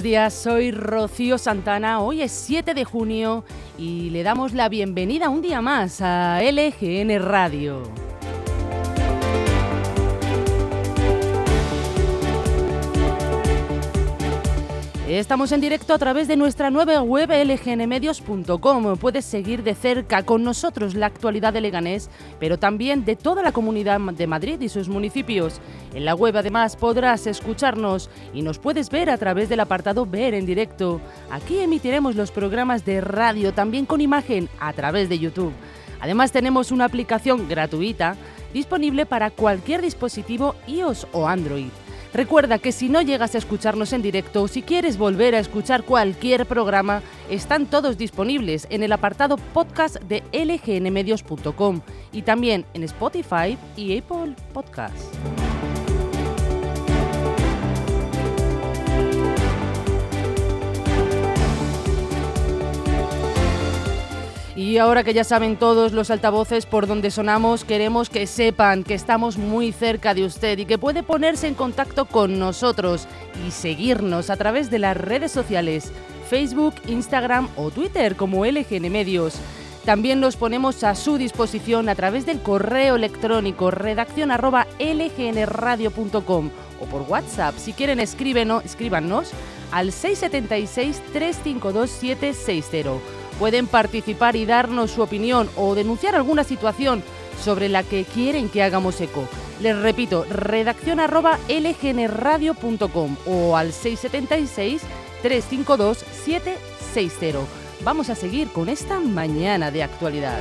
Buenos días, soy Rocío Santana. Hoy es 7 de junio y le damos la bienvenida un día más a LGN Radio. Estamos en directo a través de nuestra nueva web lgnmedios.com. Puedes seguir de cerca con nosotros la actualidad de Leganés, pero también de toda la comunidad de Madrid y sus municipios. En la web además podrás escucharnos y nos puedes ver a través del apartado Ver en directo. Aquí emitiremos los programas de radio también con imagen a través de YouTube. Además tenemos una aplicación gratuita disponible para cualquier dispositivo iOS o Android. Recuerda que si no llegas a escucharnos en directo o si quieres volver a escuchar cualquier programa, están todos disponibles en el apartado podcast de lgnmedios.com y también en Spotify y Apple Podcasts. Y ahora que ya saben todos los altavoces por donde sonamos, queremos que sepan que estamos muy cerca de usted y que puede ponerse en contacto con nosotros y seguirnos a través de las redes sociales, Facebook, Instagram o Twitter como LGN Medios. También nos ponemos a su disposición a través del correo electrónico redacción o por WhatsApp. Si quieren escríbenos, escríbanos al 676 352 760 pueden participar y darnos su opinión o denunciar alguna situación sobre la que quieren que hagamos eco. Les repito, redacción o al 676 352 760. Vamos a seguir con esta mañana de actualidad.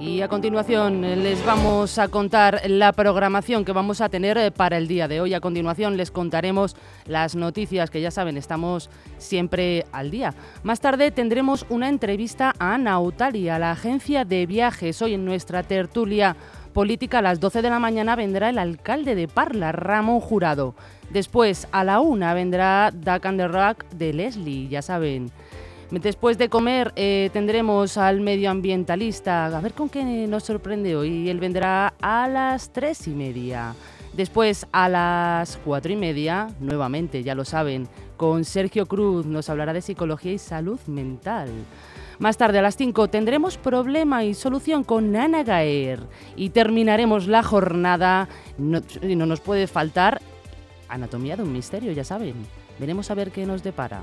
Y a continuación eh, les vamos a contar la programación que vamos a tener eh, para el día de hoy. A continuación les contaremos las noticias que ya saben, estamos siempre al día. Más tarde tendremos una entrevista a Nautalia, la agencia de viajes. Hoy en nuestra tertulia política a las 12 de la mañana vendrá el alcalde de Parla, Ramón Jurado. Después a la una vendrá Duck and the Rock de Leslie, ya saben. Después de comer eh, tendremos al medioambientalista, a ver con qué nos sorprende hoy. Él vendrá a las tres y media. Después a las cuatro y media, nuevamente, ya lo saben, con Sergio Cruz nos hablará de psicología y salud mental. Más tarde a las 5 tendremos problema y solución con Ana Gaer y terminaremos la jornada, no, no nos puede faltar anatomía de un misterio, ya saben. Veremos a ver qué nos depara.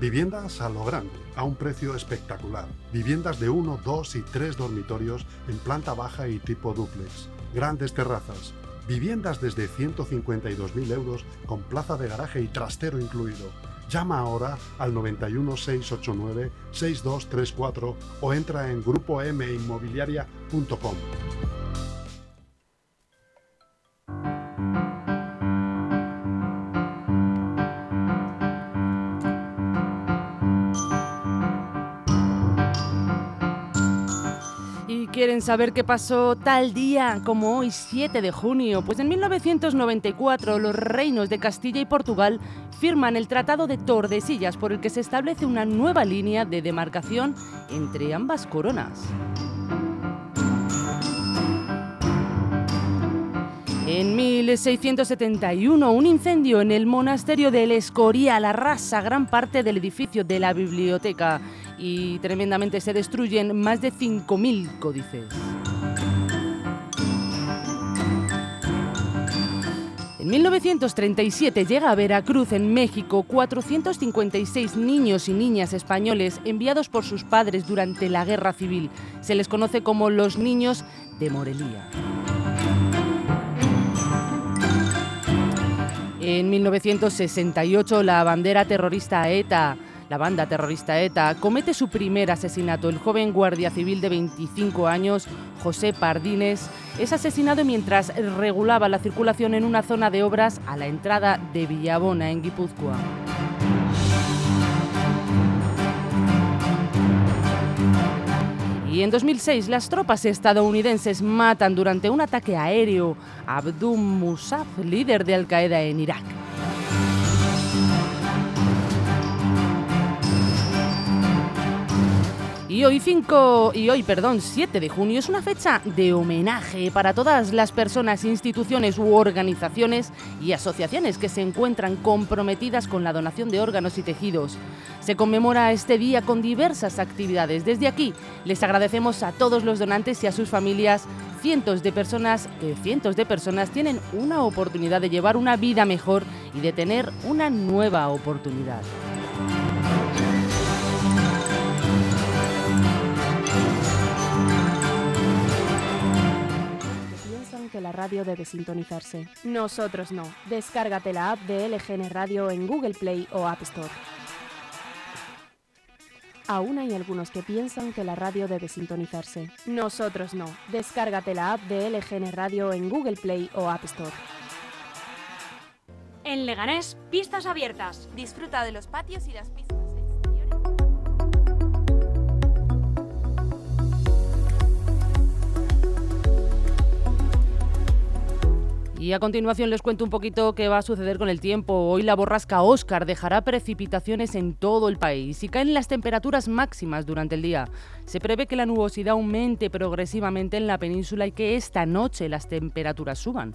Viviendas a lo grande, a un precio espectacular. Viviendas de 1, 2 y 3 dormitorios en planta baja y tipo duplex. Grandes terrazas. Viviendas desde 152.000 euros con plaza de garaje y trastero incluido. Llama ahora al 91 689 6234 o entra en grupominmobiliaria.com. saber qué pasó tal día como hoy, 7 de junio, pues en 1994 los reinos de Castilla y Portugal firman el Tratado de Tordesillas por el que se establece una nueva línea de demarcación entre ambas coronas. En 1671, un incendio en el monasterio del Escorial arrasa gran parte del edificio de la biblioteca y tremendamente se destruyen más de 5.000 códices. En 1937 llega a Veracruz, en México, 456 niños y niñas españoles enviados por sus padres durante la Guerra Civil. Se les conoce como los niños de Morelia. En 1968 la bandera terrorista ETA la banda terrorista ETA comete su primer asesinato. El joven guardia civil de 25 años, José Pardines, es asesinado mientras regulaba la circulación en una zona de obras a la entrada de Villabona, en Guipúzcoa. Y en 2006 las tropas estadounidenses matan durante un ataque aéreo a Abdul Musaf, líder de Al Qaeda en Irak. Y hoy 5 y hoy, perdón, 7 de junio es una fecha de homenaje para todas las personas, instituciones u organizaciones y asociaciones que se encuentran comprometidas con la donación de órganos y tejidos. Se conmemora este día con diversas actividades. Desde aquí les agradecemos a todos los donantes y a sus familias. Cientos de personas, eh, cientos de personas tienen una oportunidad de llevar una vida mejor y de tener una nueva oportunidad. Radio debe sintonizarse. Nosotros no. Descárgate la app de LGN Radio en Google Play o App Store. Aún hay algunos que piensan que la radio debe sintonizarse. Nosotros no. Descárgate la app de LGN Radio en Google Play o App Store. En Leganés, pistas abiertas. Disfruta de los patios y las pistas. Y a continuación les cuento un poquito qué va a suceder con el tiempo. Hoy la borrasca Oscar dejará precipitaciones en todo el país y caen las temperaturas máximas durante el día. Se prevé que la nubosidad aumente progresivamente en la península y que esta noche las temperaturas suban.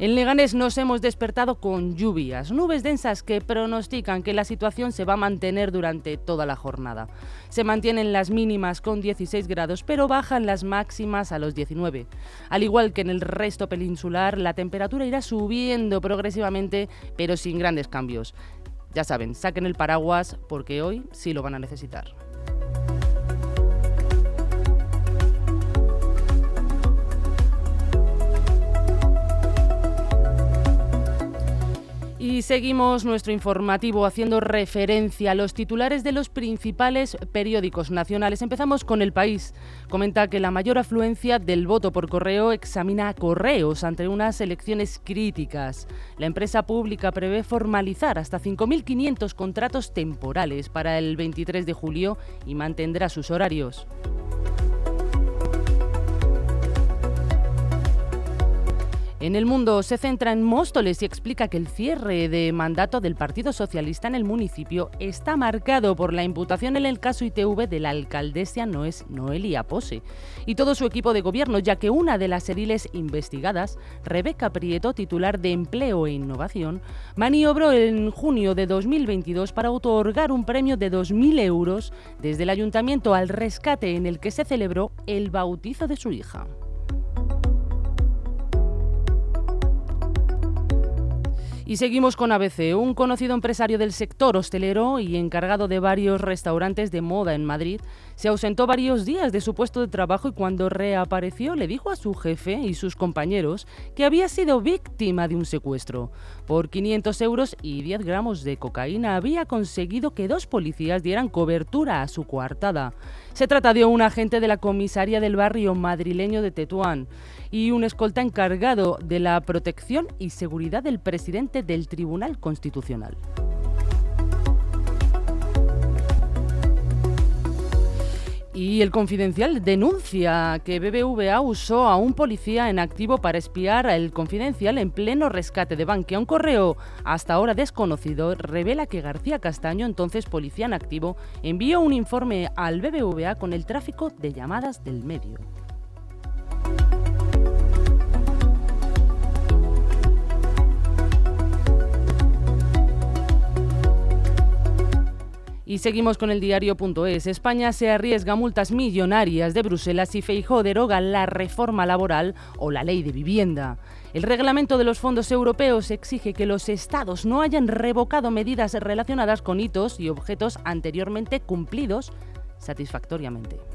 En Leganés nos hemos despertado con lluvias, nubes densas que pronostican que la situación se va a mantener durante toda la jornada. Se mantienen las mínimas con 16 grados, pero bajan las máximas a los 19. Al igual que en el resto peninsular, la temperatura irá subiendo progresivamente, pero sin grandes cambios. Ya saben, saquen el paraguas porque hoy sí lo van a necesitar. Y seguimos nuestro informativo haciendo referencia a los titulares de los principales periódicos nacionales. Empezamos con El País. Comenta que la mayor afluencia del voto por correo examina correos ante unas elecciones críticas. La empresa pública prevé formalizar hasta 5.500 contratos temporales para el 23 de julio y mantendrá sus horarios. En el mundo se centra en Móstoles y explica que el cierre de mandato del Partido Socialista en el municipio está marcado por la imputación en el caso ITV de la alcaldesa Noelia Pose y todo su equipo de gobierno, ya que una de las ediles investigadas, Rebeca Prieto, titular de Empleo e Innovación, maniobró en junio de 2022 para otorgar un premio de 2.000 euros desde el ayuntamiento al rescate en el que se celebró el bautizo de su hija. Y seguimos con ABC. Un conocido empresario del sector hostelero y encargado de varios restaurantes de moda en Madrid se ausentó varios días de su puesto de trabajo y cuando reapareció le dijo a su jefe y sus compañeros que había sido víctima de un secuestro. Por 500 euros y 10 gramos de cocaína había conseguido que dos policías dieran cobertura a su coartada. Se trata de un agente de la comisaría del barrio madrileño de Tetuán y un escolta encargado de la protección y seguridad del presidente del Tribunal Constitucional. El Confidencial denuncia que BBVA usó a un policía en activo para espiar al Confidencial en pleno rescate de Bankia. Un correo hasta ahora desconocido revela que García Castaño, entonces policía en activo, envió un informe al BBVA con el tráfico de llamadas del medio. Y seguimos con el diario.es. España se arriesga multas millonarias de Bruselas y Feijó deroga la reforma laboral o la ley de vivienda. El reglamento de los fondos europeos exige que los estados no hayan revocado medidas relacionadas con hitos y objetos anteriormente cumplidos satisfactoriamente.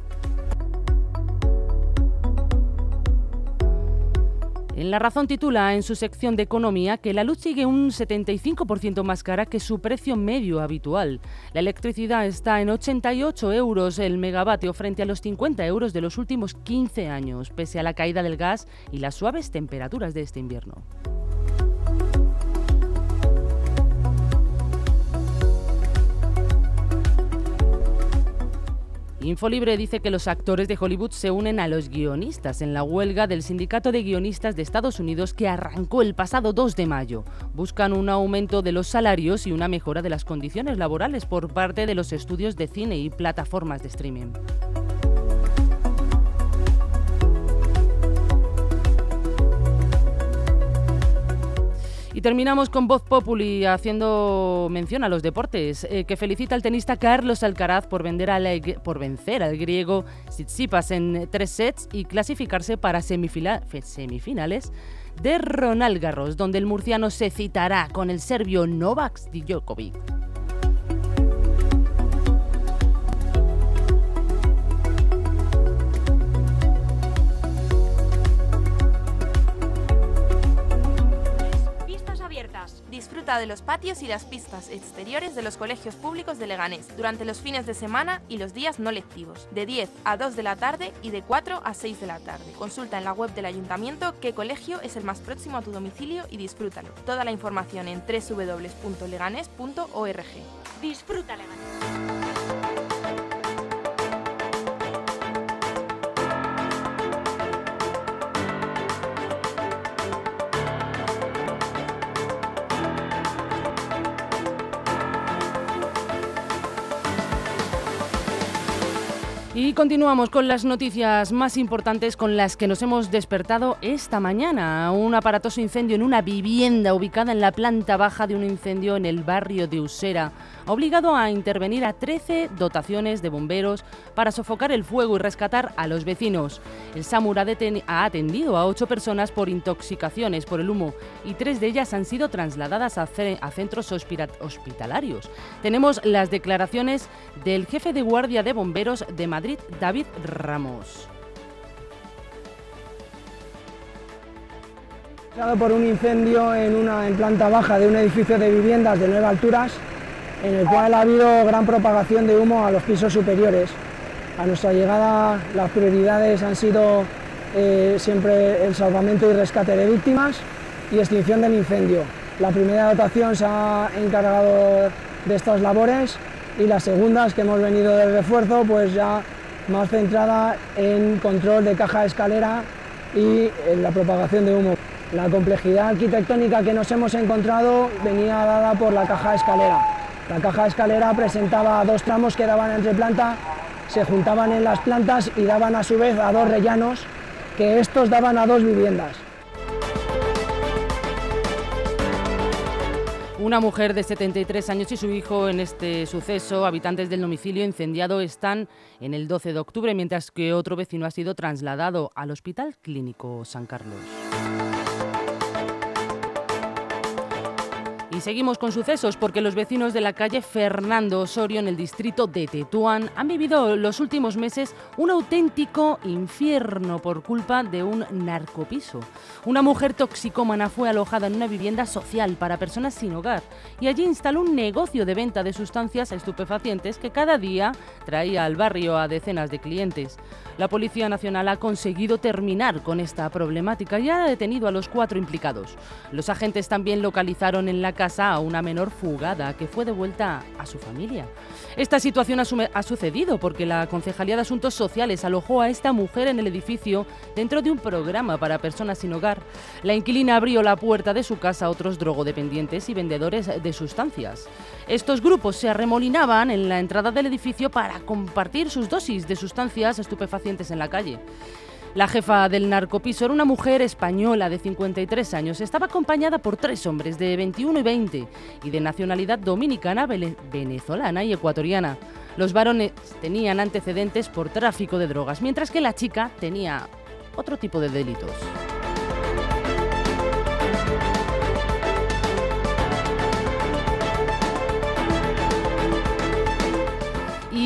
En La Razón titula en su sección de economía que la luz sigue un 75% más cara que su precio medio habitual. La electricidad está en 88 euros el megavatio frente a los 50 euros de los últimos 15 años, pese a la caída del gas y las suaves temperaturas de este invierno. Infolibre dice que los actores de Hollywood se unen a los guionistas en la huelga del Sindicato de Guionistas de Estados Unidos que arrancó el pasado 2 de mayo. Buscan un aumento de los salarios y una mejora de las condiciones laborales por parte de los estudios de cine y plataformas de streaming. Y terminamos con Voz Populi haciendo mención a los deportes, eh, que felicita al tenista Carlos Alcaraz por, vencer al griego Tsitsipas en tres sets y clasificarse para semifinales de Ronald Garros, donde el murciano se citará con el serbio Novak Djokovic. De los patios y las pistas exteriores de los colegios públicos de Leganés durante los fines de semana y los días no lectivos, de 10 a 2 de la tarde y de 4 a 6 de la tarde. Consulta en la web del ayuntamiento qué colegio es el más próximo a tu domicilio y disfrútalo. Toda la información en www.leganés.org. Disfruta Leganés. Y continuamos con las noticias más importantes con las que nos hemos despertado esta mañana. Un aparatoso incendio en una vivienda ubicada en la planta baja de un incendio en el barrio de Usera ha obligado a intervenir a 13 dotaciones de bomberos para sofocar el fuego y rescatar a los vecinos. El SAMUR ha, atendido a ocho personas por intoxicaciones por el humo y tres de ellas han sido trasladadas a, a centros hospitalarios. Tenemos las declaraciones del jefe de guardia de bomberos de Madrid, David Ramos. por un incendio en una planta baja de un edificio de viviendas de nueve alturas en el cual ha habido gran propagación de humo a los pisos superiores. A nuestra llegada las prioridades han sido eh, siempre el salvamento y rescate de víctimas y extinción del incendio. La primera dotación se ha encargado de estas labores y las segundas que hemos venido de refuerzo pues ya más centrada en control de caja de escalera y en la propagación de humo. La complejidad arquitectónica que nos hemos encontrado venía dada por la caja de escalera. La caja de escalera presentaba dos tramos que daban entre planta, se juntaban en las plantas y daban a su vez a dos rellanos, que estos daban a dos viviendas. Una mujer de 73 años y su hijo en este suceso, habitantes del domicilio incendiado, están en el 12 de octubre, mientras que otro vecino ha sido trasladado al Hospital Clínico San Carlos. Y seguimos con sucesos porque los vecinos de la calle Fernando Osorio en el distrito de Tetuán han vivido los últimos meses un auténtico infierno por culpa de un narcopiso. Una mujer toxicómana fue alojada en una vivienda social para personas sin hogar y allí instaló un negocio de venta de sustancias estupefacientes que cada día traía al barrio a decenas de clientes. La Policía Nacional ha conseguido terminar con esta problemática y ha detenido a los cuatro implicados. Los agentes también localizaron en la casa a una menor fugada que fue devuelta a su familia. Esta situación ha, sucedido porque la Concejalía de Asuntos Sociales alojó a esta mujer en el edificio dentro de un programa para personas sin hogar. La inquilina abrió la puerta de su casa a otros drogodependientes y vendedores de sustancias. Estos grupos se arremolinaban en la entrada del edificio para compartir sus dosis de sustancias estupefacientes en la calle. La jefa del narcopiso era una mujer española de 53 años. Estaba acompañada por tres hombres de 21 y 20 y de nacionalidad dominicana, venezolana y ecuatoriana. Los varones tenían antecedentes por tráfico de drogas, mientras que la chica tenía otro tipo de delitos.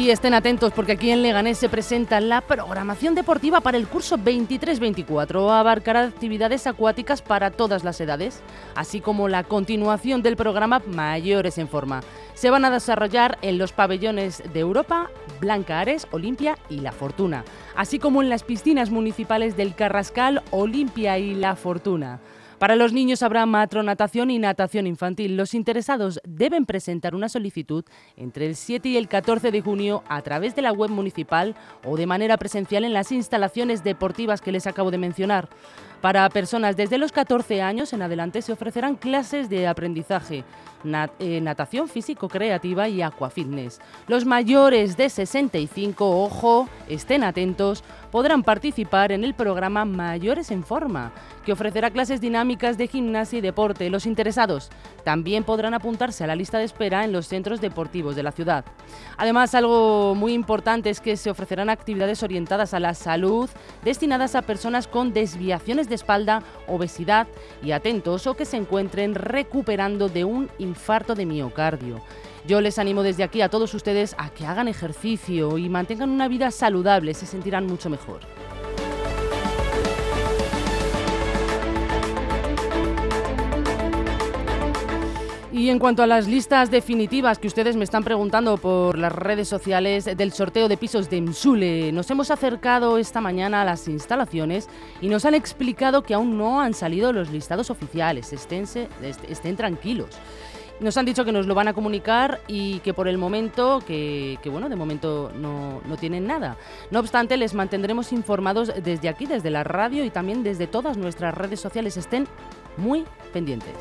Y estén atentos porque aquí en Leganés se presenta la programación deportiva para el curso 23-24. Abarcará actividades acuáticas para todas las edades, así como la continuación del programa Mayores en Forma. Se van a desarrollar en los pabellones de Europa, Blanca Ares, Olimpia y La Fortuna, así como en las piscinas municipales del Carrascal, Olimpia y La Fortuna. Para los niños habrá matronatación y natación infantil. Los interesados deben presentar una solicitud entre el 7 y el 14 de junio a través de la web municipal o de manera presencial en las instalaciones deportivas que les acabo de mencionar. Para personas desde los 14 años en adelante se ofrecerán clases de aprendizaje, eh, natación físico-creativa y aquafitness. Los mayores de 65, ojo, estén atentos, podrán participar en el programa Mayores en Forma, que ofrecerá clases dinámicas de gimnasia y deporte. Los interesados también podrán apuntarse a la lista de espera en los centros deportivos de la ciudad. Además, algo muy importante es que se ofrecerán actividades orientadas a la salud destinadas a personas con desviaciones de espalda, obesidad y atentos o que se encuentren recuperando de un infarto de miocardio. Yo les animo desde aquí a todos ustedes a que hagan ejercicio y mantengan una vida saludable, se sentirán mucho mejor. Y en cuanto a las listas definitivas que ustedes me están preguntando por las redes sociales del sorteo de pisos de Msule, nos hemos acercado esta mañana a las instalaciones y nos han explicado que aún no han salido los listados oficiales. estén tranquilos. Nos han dicho que nos lo van a comunicar y que por el momento, que, bueno, de momento no, no, tienen nada. No obstante, les mantendremos informados desde aquí, desde la radio y también desde todas nuestras redes sociales. Estén muy pendientes.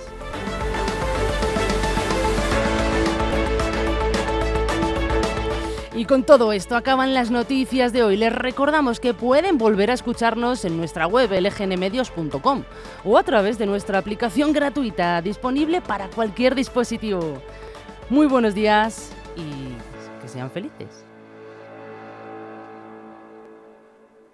Y con todo esto acaban las noticias de hoy. Les recordamos que pueden volver a escucharnos en nuestra web lgnmedios.com o a través de nuestra aplicación gratuita disponible para cualquier dispositivo. Muy buenos días y que sean felices.